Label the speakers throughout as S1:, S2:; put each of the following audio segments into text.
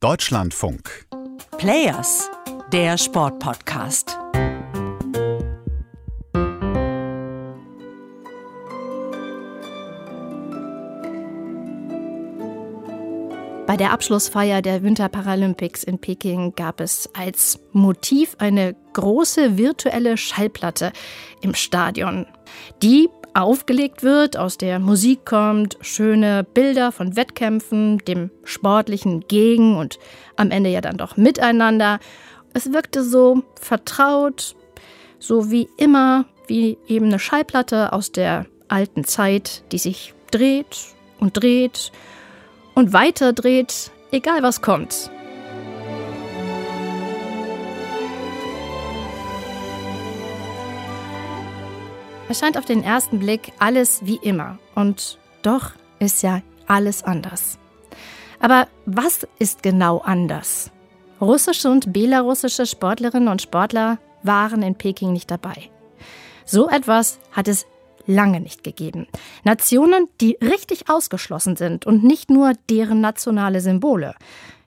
S1: Deutschlandfunk.
S2: Players, der Sportpodcast.
S3: Bei der Abschlussfeier der Winterparalympics in Peking gab es als Motiv eine große virtuelle Schallplatte im Stadion, die aufgelegt wird, aus der Musik kommt, schöne Bilder von Wettkämpfen, dem sportlichen Gegen und am Ende ja dann doch miteinander. Es wirkte so vertraut, so wie immer, wie eben eine Schallplatte aus der alten Zeit, die sich dreht und dreht und weiter dreht, egal was kommt. Es scheint auf den ersten Blick alles wie immer. Und doch ist ja alles anders. Aber was ist genau anders? Russische und belarussische Sportlerinnen und Sportler waren in Peking nicht dabei. So etwas hat es lange nicht gegeben. Nationen, die richtig ausgeschlossen sind und nicht nur deren nationale Symbole.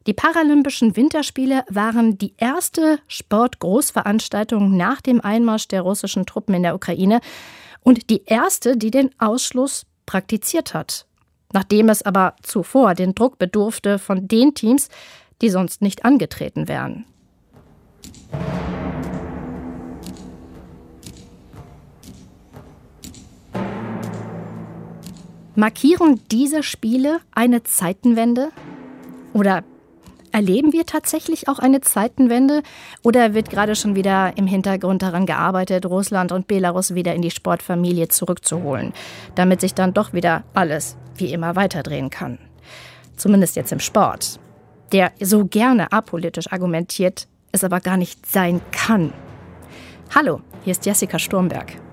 S3: Die Paralympischen Winterspiele waren die erste Sportgroßveranstaltung nach dem Einmarsch der russischen Truppen in der Ukraine und die erste, die den Ausschluss praktiziert hat. Nachdem es aber zuvor den Druck bedurfte von den Teams, die sonst nicht angetreten wären. Markieren diese Spiele eine Zeitenwende? Oder erleben wir tatsächlich auch eine Zeitenwende? Oder wird gerade schon wieder im Hintergrund daran gearbeitet, Russland und Belarus wieder in die Sportfamilie zurückzuholen, damit sich dann doch wieder alles wie immer weiterdrehen kann? Zumindest jetzt im Sport, der so gerne apolitisch argumentiert, es aber gar nicht sein kann. Hallo, hier ist Jessica Sturmberg.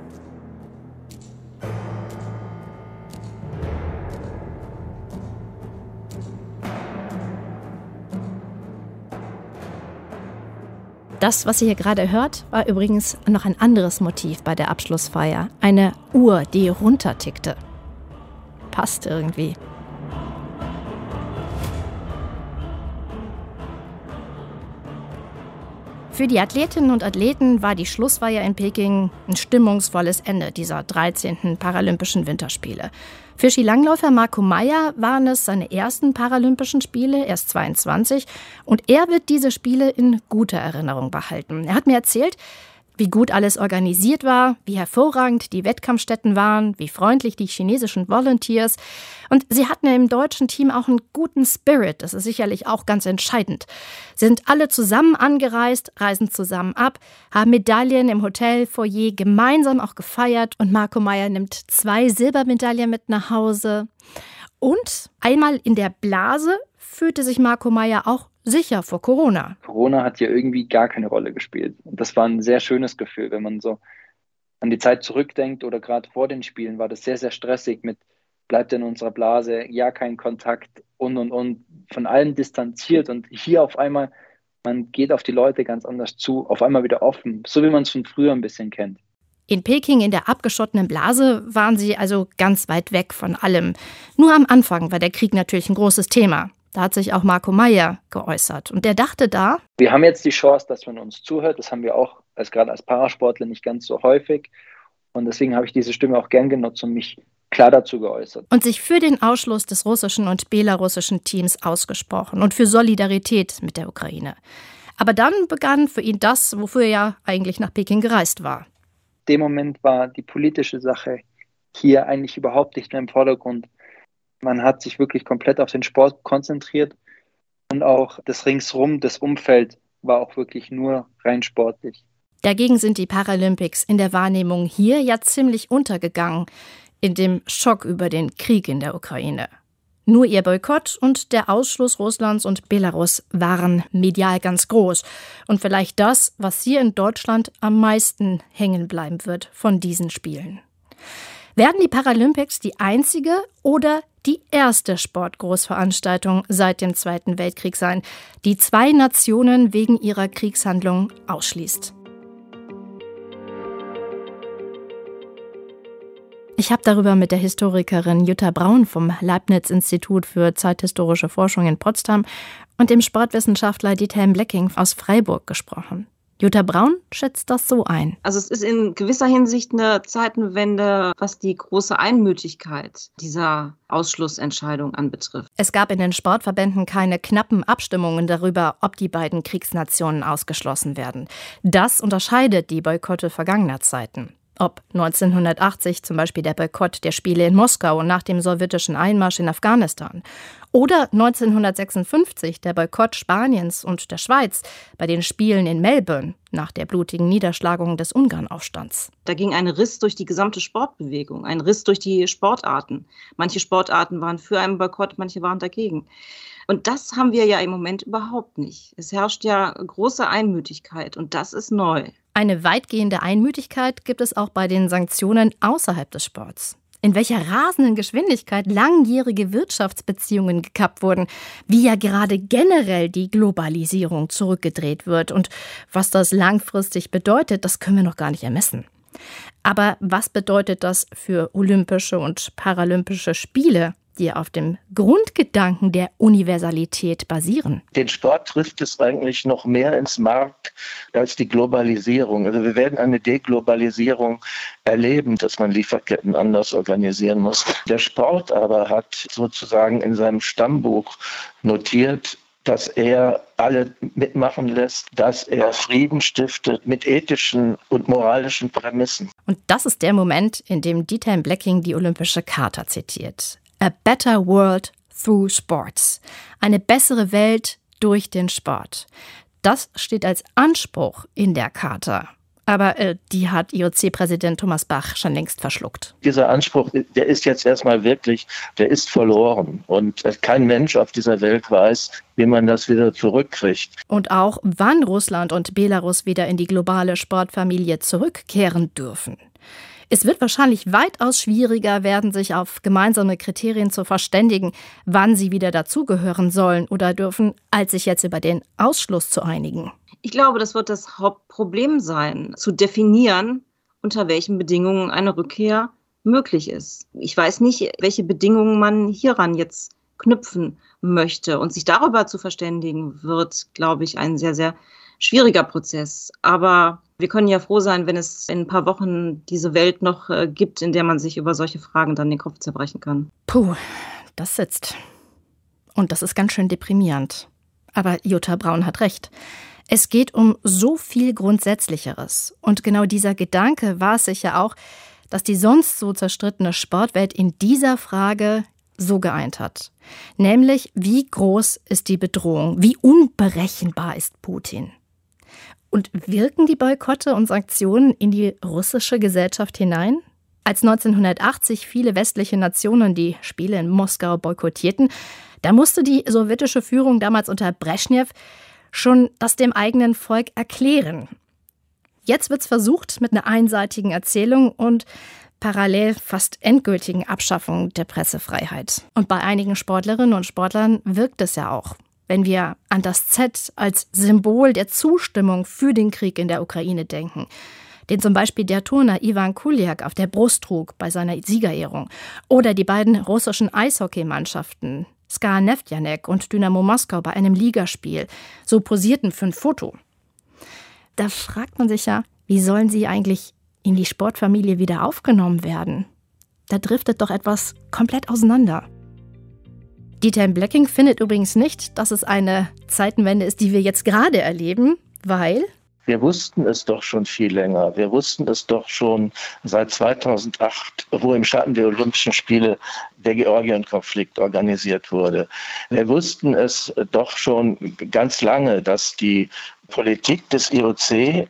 S3: Das, was ihr hier gerade hört, war übrigens noch ein anderes Motiv bei der Abschlussfeier. Eine Uhr, die runtertickte. Passt irgendwie. Für die Athletinnen und Athleten war die Schlussfeier in Peking ein stimmungsvolles Ende dieser 13. Paralympischen Winterspiele. Für Skilangläufer Marco Meyer waren es seine ersten Paralympischen Spiele, erst 22, und er wird diese Spiele in guter Erinnerung behalten. Er hat mir erzählt, wie gut alles organisiert war, wie hervorragend die Wettkampfstätten waren, wie freundlich die chinesischen Volunteers. Und sie hatten im deutschen Team auch einen guten Spirit, das ist sicherlich auch ganz entscheidend. Sind alle zusammen angereist, reisen zusammen ab, haben Medaillen im Hotelfoyer gemeinsam auch gefeiert und Marco Meyer nimmt zwei Silbermedaillen mit nach Hause. Und einmal in der Blase fühlte sich Marco Meyer auch sicher vor Corona.
S4: Corona hat ja irgendwie gar keine Rolle gespielt. Und das war ein sehr schönes Gefühl, wenn man so an die Zeit zurückdenkt oder gerade vor den Spielen war das sehr, sehr stressig mit bleibt in unserer Blase, ja, kein Kontakt und und und von allem distanziert und hier auf einmal, man geht auf die Leute ganz anders zu, auf einmal wieder offen, so wie man es von früher ein bisschen kennt.
S3: In Peking in der abgeschottenen Blase waren sie also ganz weit weg von allem. Nur am Anfang war der Krieg natürlich ein großes Thema. Da hat sich auch Marco Meyer geäußert. Und der dachte da.
S4: Wir haben jetzt die Chance, dass man uns zuhört. Das haben wir auch als gerade als Parasportler nicht ganz so häufig. Und deswegen habe ich diese Stimme auch gern genutzt und mich klar dazu geäußert.
S3: Und sich für den Ausschluss des russischen und belarussischen Teams ausgesprochen und für Solidarität mit der Ukraine. Aber dann begann für ihn das, wofür er ja eigentlich nach Peking gereist war.
S4: In dem Moment war die politische Sache hier eigentlich überhaupt nicht mehr im Vordergrund. Man hat sich wirklich komplett auf den Sport konzentriert und auch das Ringsrum, das Umfeld war auch wirklich nur rein sportlich.
S3: Dagegen sind die Paralympics in der Wahrnehmung hier ja ziemlich untergegangen, in dem Schock über den Krieg in der Ukraine. Nur ihr Boykott und der Ausschluss Russlands und Belarus waren medial ganz groß. Und vielleicht das, was hier in Deutschland am meisten hängen bleiben wird von diesen Spielen. Werden die Paralympics die einzige oder die erste Sportgroßveranstaltung seit dem Zweiten Weltkrieg sein, die zwei Nationen wegen ihrer Kriegshandlung ausschließt? Ich habe darüber mit der Historikerin Jutta Braun vom Leibniz Institut für zeithistorische Forschung in Potsdam und dem Sportwissenschaftler Dieter Blecking aus Freiburg gesprochen. Jutta Braun schätzt das so ein.
S1: Also es ist in gewisser Hinsicht eine Zeitenwende, was die große Einmütigkeit dieser Ausschlussentscheidung anbetrifft.
S3: Es gab in den Sportverbänden keine knappen Abstimmungen darüber, ob die beiden Kriegsnationen ausgeschlossen werden. Das unterscheidet die Boykotte vergangener Zeiten. Ob 1980 zum Beispiel der Boykott der Spiele in Moskau nach dem sowjetischen Einmarsch in Afghanistan oder 1956 der Boykott Spaniens und der Schweiz bei den Spielen in Melbourne nach der blutigen Niederschlagung des Ungarnaufstands.
S1: Da ging ein Riss durch die gesamte Sportbewegung, ein Riss durch die Sportarten. Manche Sportarten waren für einen Boykott, manche waren dagegen. Und das haben wir ja im Moment überhaupt nicht. Es herrscht ja große Einmütigkeit und das ist neu.
S3: Eine weitgehende Einmütigkeit gibt es auch bei den Sanktionen außerhalb des Sports. In welcher rasenden Geschwindigkeit langjährige Wirtschaftsbeziehungen gekappt wurden, wie ja gerade generell die Globalisierung zurückgedreht wird und was das langfristig bedeutet, das können wir noch gar nicht ermessen. Aber was bedeutet das für Olympische und Paralympische Spiele? Die auf dem Grundgedanken der Universalität basieren.
S5: Den Sport trifft es eigentlich noch mehr ins Markt als die Globalisierung. Also wir werden eine Deglobalisierung erleben, dass man Lieferketten anders organisieren muss. Der Sport aber hat sozusagen in seinem Stammbuch notiert, dass er alle mitmachen lässt, dass er Frieden stiftet mit ethischen und moralischen Prämissen.
S3: Und das ist der Moment, in dem Dieter Blacking die Olympische Charta zitiert. A Better World Through Sports. Eine bessere Welt durch den Sport. Das steht als Anspruch in der Charta. Aber äh, die hat IOC-Präsident Thomas Bach schon längst verschluckt.
S5: Dieser Anspruch, der ist jetzt erstmal wirklich, der ist verloren. Und kein Mensch auf dieser Welt weiß, wie man das wieder zurückkriegt.
S3: Und auch, wann Russland und Belarus wieder in die globale Sportfamilie zurückkehren dürfen. Es wird wahrscheinlich weitaus schwieriger werden, sich auf gemeinsame Kriterien zu verständigen, wann sie wieder dazugehören sollen oder dürfen, als sich jetzt über den Ausschluss zu einigen.
S1: Ich glaube, das wird das Hauptproblem sein, zu definieren, unter welchen Bedingungen eine Rückkehr möglich ist. Ich weiß nicht, welche Bedingungen man hieran jetzt knüpfen möchte. Und sich darüber zu verständigen, wird, glaube ich, ein sehr, sehr schwieriger Prozess. Aber wir können ja froh sein, wenn es in ein paar Wochen diese Welt noch äh, gibt, in der man sich über solche Fragen dann den Kopf zerbrechen kann.
S3: Puh, das sitzt. Und das ist ganz schön deprimierend. Aber Jutta Braun hat recht. Es geht um so viel Grundsätzlicheres. Und genau dieser Gedanke war es sicher auch, dass die sonst so zerstrittene Sportwelt in dieser Frage so geeint hat. Nämlich, wie groß ist die Bedrohung? Wie unberechenbar ist Putin? Und wirken die Boykotte und Sanktionen in die russische Gesellschaft hinein? Als 1980 viele westliche Nationen die Spiele in Moskau boykottierten, da musste die sowjetische Führung damals unter Brezhnev schon das dem eigenen Volk erklären. Jetzt wird es versucht mit einer einseitigen Erzählung und parallel fast endgültigen Abschaffung der Pressefreiheit. Und bei einigen Sportlerinnen und Sportlern wirkt es ja auch wenn wir an das Z als Symbol der Zustimmung für den Krieg in der Ukraine denken, den zum Beispiel der Turner Ivan Kuliak auf der Brust trug bei seiner Siegerehrung, oder die beiden russischen Eishockeymannschaften Ska Neftjanek und Dynamo Moskau bei einem Ligaspiel so posierten für ein Foto. Da fragt man sich ja, wie sollen sie eigentlich in die Sportfamilie wieder aufgenommen werden? Da driftet doch etwas komplett auseinander. Dieter Blacking findet übrigens nicht, dass es eine Zeitenwende ist, die wir jetzt gerade erleben, weil
S5: wir wussten es doch schon viel länger. Wir wussten es doch schon seit 2008, wo im Schatten der Olympischen Spiele der Georgien-Konflikt organisiert wurde. Wir wussten es doch schon ganz lange, dass die Politik des IOC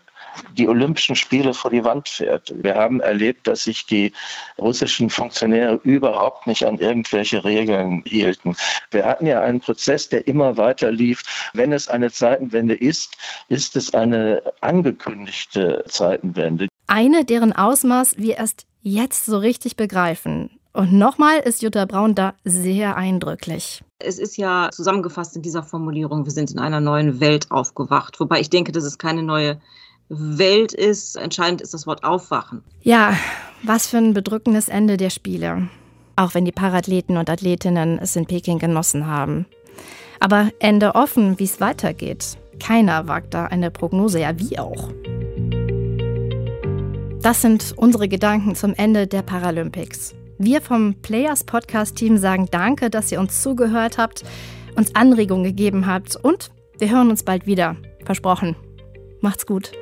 S5: die Olympischen Spiele vor die Wand fährt. Wir haben erlebt, dass sich die russischen Funktionäre überhaupt nicht an irgendwelche Regeln hielten. Wir hatten ja einen Prozess, der immer weiter lief. Wenn es eine Zeitenwende ist, ist es eine angekündigte Zeitenwende.
S3: Eine, deren Ausmaß wir erst jetzt so richtig begreifen. Und nochmal ist Jutta Braun da sehr eindrücklich.
S1: Es ist ja zusammengefasst in dieser Formulierung, wir sind in einer neuen Welt aufgewacht. Wobei ich denke, das ist keine neue Welt ist. Entscheidend ist das Wort Aufwachen.
S3: Ja, was für ein bedrückendes Ende der Spiele. Auch wenn die Parathleten und Athletinnen es in Peking genossen haben. Aber Ende offen, wie es weitergeht. Keiner wagt da eine Prognose, ja wie auch. Das sind unsere Gedanken zum Ende der Paralympics. Wir vom Players Podcast Team sagen Danke, dass ihr uns zugehört habt, uns Anregungen gegeben habt und wir hören uns bald wieder. Versprochen. Macht's gut.